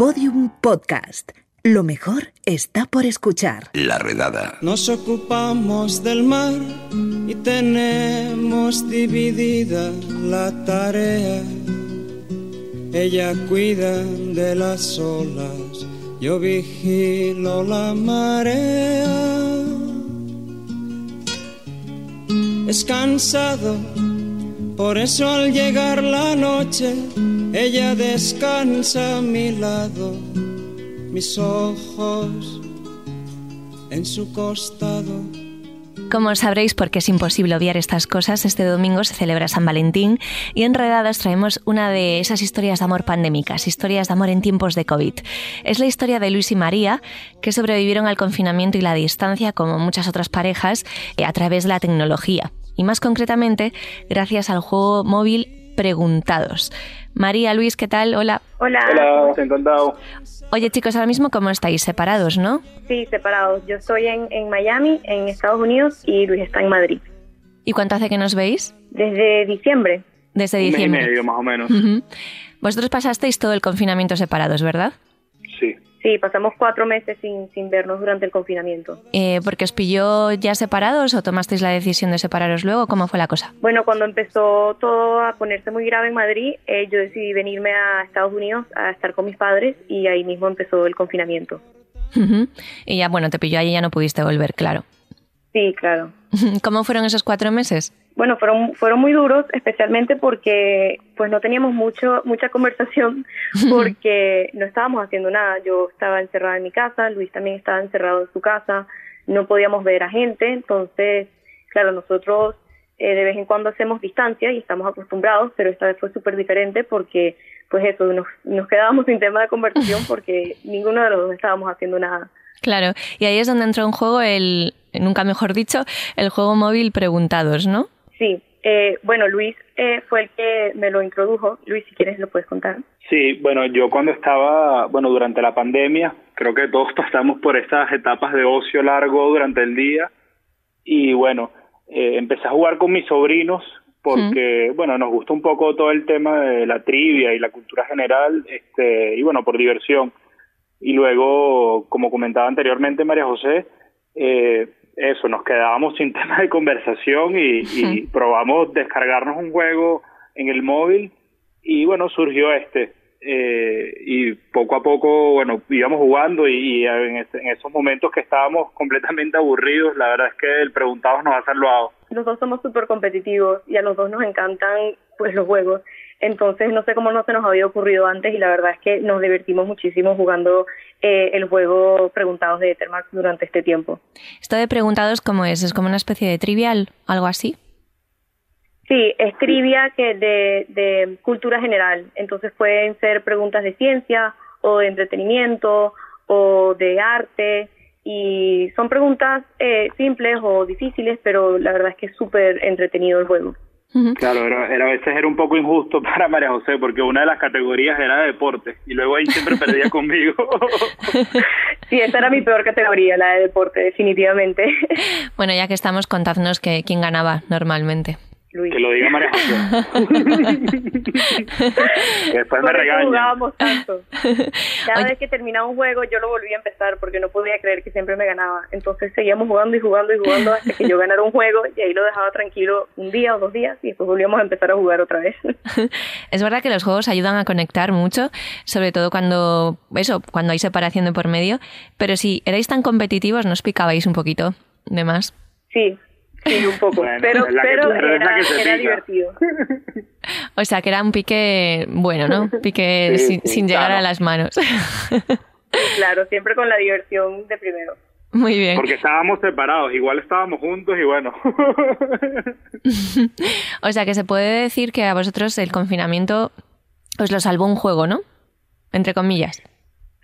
Podium Podcast. Lo mejor está por escuchar. La redada. Nos ocupamos del mar y tenemos dividida la tarea. Ella cuida de las olas, yo vigilo la marea. Es cansado, por eso al llegar la noche, ella descansa a mi lado mis ojos en su costado. Como sabréis, porque es imposible obviar estas cosas, este domingo se celebra San Valentín y en Redadas traemos una de esas historias de amor pandémicas, historias de amor en tiempos de COVID. Es la historia de Luis y María, que sobrevivieron al confinamiento y la distancia, como muchas otras parejas, eh, a través de la tecnología. Y más concretamente, gracias al juego móvil Preguntados. María, Luis, ¿qué tal? Hola. Hola. Hola, encantado. Oye, chicos, ahora mismo, ¿cómo estáis? ¿Separados, no? Sí, separados. Yo estoy en, en Miami, en Estados Unidos, y Luis está en Madrid. ¿Y cuánto hace que nos veis? Desde diciembre. Desde Un mes y diciembre. medio, más o menos. Vosotros pasasteis todo el confinamiento separados, ¿verdad? Sí. Pasamos cuatro meses sin, sin vernos durante el confinamiento. Eh, ¿Porque os pilló ya separados o tomasteis la decisión de separaros luego? ¿Cómo fue la cosa? Bueno, cuando empezó todo a ponerse muy grave en Madrid, eh, yo decidí venirme a Estados Unidos a estar con mis padres y ahí mismo empezó el confinamiento. Y ya, bueno, te pilló allí y ya no pudiste volver, claro. Sí, claro. ¿Cómo fueron esos cuatro meses? Bueno, fueron, fueron muy duros, especialmente porque pues no teníamos mucho mucha conversación porque no estábamos haciendo nada. Yo estaba encerrada en mi casa, Luis también estaba encerrado en su casa, no podíamos ver a gente, entonces, claro, nosotros eh, de vez en cuando hacemos distancia y estamos acostumbrados, pero esta vez fue súper diferente porque, pues eso, nos, nos quedábamos sin tema de conversación porque ninguno de los dos estábamos haciendo nada. Claro, y ahí es donde entró en juego el, nunca mejor dicho, el juego móvil Preguntados, ¿no? Sí, eh, bueno, Luis eh, fue el que me lo introdujo. Luis, si quieres, lo puedes contar. Sí, bueno, yo cuando estaba, bueno, durante la pandemia, creo que todos pasamos por estas etapas de ocio largo durante el día y bueno, eh, empecé a jugar con mis sobrinos porque, bueno, nos gusta un poco todo el tema de la trivia y la cultura general, este, y bueno, por diversión. Y luego, como comentaba anteriormente María José, eh, eso, nos quedábamos sin tema de conversación y, y probamos descargarnos un juego en el móvil y bueno, surgió este. Eh, y poco a poco, bueno, íbamos jugando y, y en, ese- en esos momentos que estábamos completamente aburridos, la verdad es que el preguntados nos ha salvado. Los dos somos súper competitivos y a los dos nos encantan pues los juegos. Entonces no sé cómo no se nos había ocurrido antes y la verdad es que nos divertimos muchísimo jugando eh, el juego Preguntados de Ethermax durante este tiempo. Esto de Preguntados, ¿cómo es? ¿Es como una especie de trivial? ¿Algo así? Sí, es trivia que de, de cultura general. Entonces pueden ser preguntas de ciencia o de entretenimiento o de arte y son preguntas eh, simples o difíciles, pero la verdad es que es súper entretenido el juego. Claro, era, era- a veces era un poco injusto para María José porque una de las categorías era de deporte y luego ahí siempre perdía conmigo. Sí, esa era mi peor categoría, la de deporte, definitivamente. Bueno, ya que estamos, contadnos que, quién ganaba normalmente. Luis. que lo diga María José. que después me regañan. jugábamos tanto. Cada Oye. vez que terminaba un juego yo lo volvía a empezar porque no podía creer que siempre me ganaba. Entonces seguíamos jugando y jugando y jugando hasta que yo ganara un juego y ahí lo dejaba tranquilo un día o dos días y después volvíamos a empezar a jugar otra vez. Es verdad que los juegos ayudan a conectar mucho, sobre todo cuando eso, cuando hay separación de por medio, pero si erais tan competitivos, ¿nos picabais un poquito de más? Sí, sí, un poco. Bueno, pero que- pero era, que se era pica. divertido. O sea, que era un pique bueno, ¿no? Pique Sí, sin, sí, sin llegar claro. a las manos. Claro, siempre con la diversión de primero. Muy bien. Porque estábamos separados, igual estábamos juntos y bueno. O sea, que se puede decir que a vosotros el confinamiento os lo salvó un juego, ¿no? Entre comillas.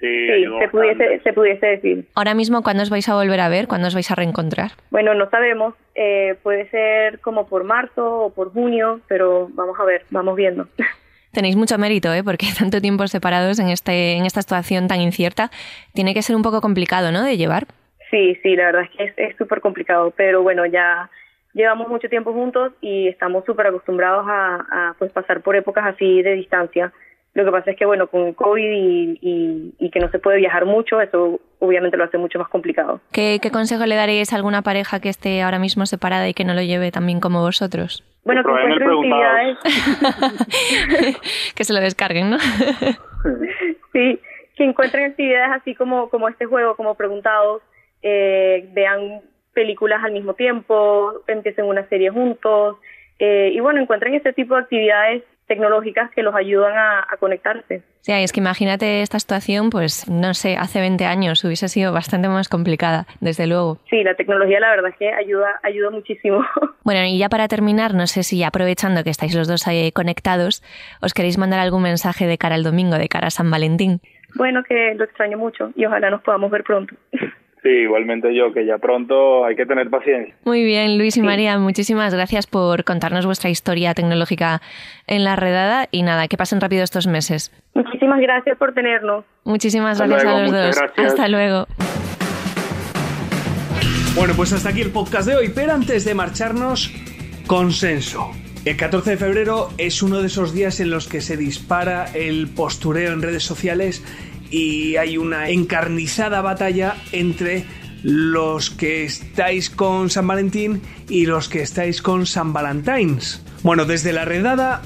Sí, se pudiese, se pudiese decir. Ahora mismo, ¿cuándo os vais a volver a ver? ¿Cuándo os vais a reencontrar? Bueno, no sabemos, eh, puede ser como por marzo o por junio, pero vamos a ver, vamos viendo. Tenéis mucho mérito, ¿eh? Porque tanto tiempo separados en, este, en esta situación tan incierta tiene que ser un poco complicado, ¿no? De llevar. Sí, sí, la verdad es que es- es súper complicado, pero bueno, ya llevamos mucho tiempo juntos y estamos súper acostumbrados a, a, pues pasar por épocas así de distancia. Lo que pasa es que, bueno, con COVID y, y, que no se puede viajar mucho, eso obviamente lo hace mucho más complicado. ¿Qué, ¿Qué consejo le daréis a alguna pareja que esté ahora mismo separada y que no lo lleve también como vosotros? Bueno, que encuentren actividades... que se lo descarguen, ¿no? sí, que encuentren actividades así como, como este juego, como preguntados, eh, vean películas al mismo tiempo, empiecen una serie juntos, eh, y bueno, encuentren este tipo de actividades tecnológicas que los ayudan a, conectarse. Sí, es que imagínate esta situación, pues no sé, hace 20 años hubiese sido bastante más complicada, desde luego. Sí, la tecnología la verdad es que ayuda, ayuda muchísimo. Bueno, y ya para terminar, no sé si aprovechando que estáis los dos ahí conectados, os queréis mandar algún mensaje de cara al domingo, de cara a San Valentín. Bueno, que lo extraño mucho y ojalá nos podamos ver pronto. Sí, igualmente yo, que ya pronto hay que tener paciencia. Muy bien, Luis y María, muchísimas gracias por contarnos vuestra historia tecnológica en la redada y nada, que pasen rápido estos meses. Muchísimas gracias por tenernos. Muchísimas gracias a los dos. Hasta luego. Bueno, pues hasta aquí el podcast de hoy, pero antes de marcharnos, consenso. El 14 de febrero es uno de esos días en los que se dispara el postureo en redes sociales y hay una encarnizada batalla entre los que estáis con San Valentín y los que estáis con San Valentines. Bueno, desde la redada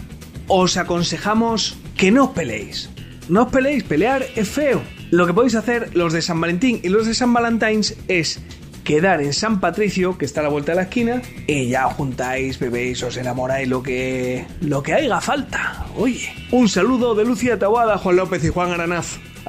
os aconsejamos que no os peleéis. No os peleéis, pelear es feo. Lo que podéis hacer los de San Valentín y los de San Valentines es quedar en San Patricio, que está a la vuelta de la esquina, y ya os juntáis, bebéis, os enamoráis lo que lo que haga falta. Oye, un saludo de Lucía Tawada, Juan López y Juan Aranaz.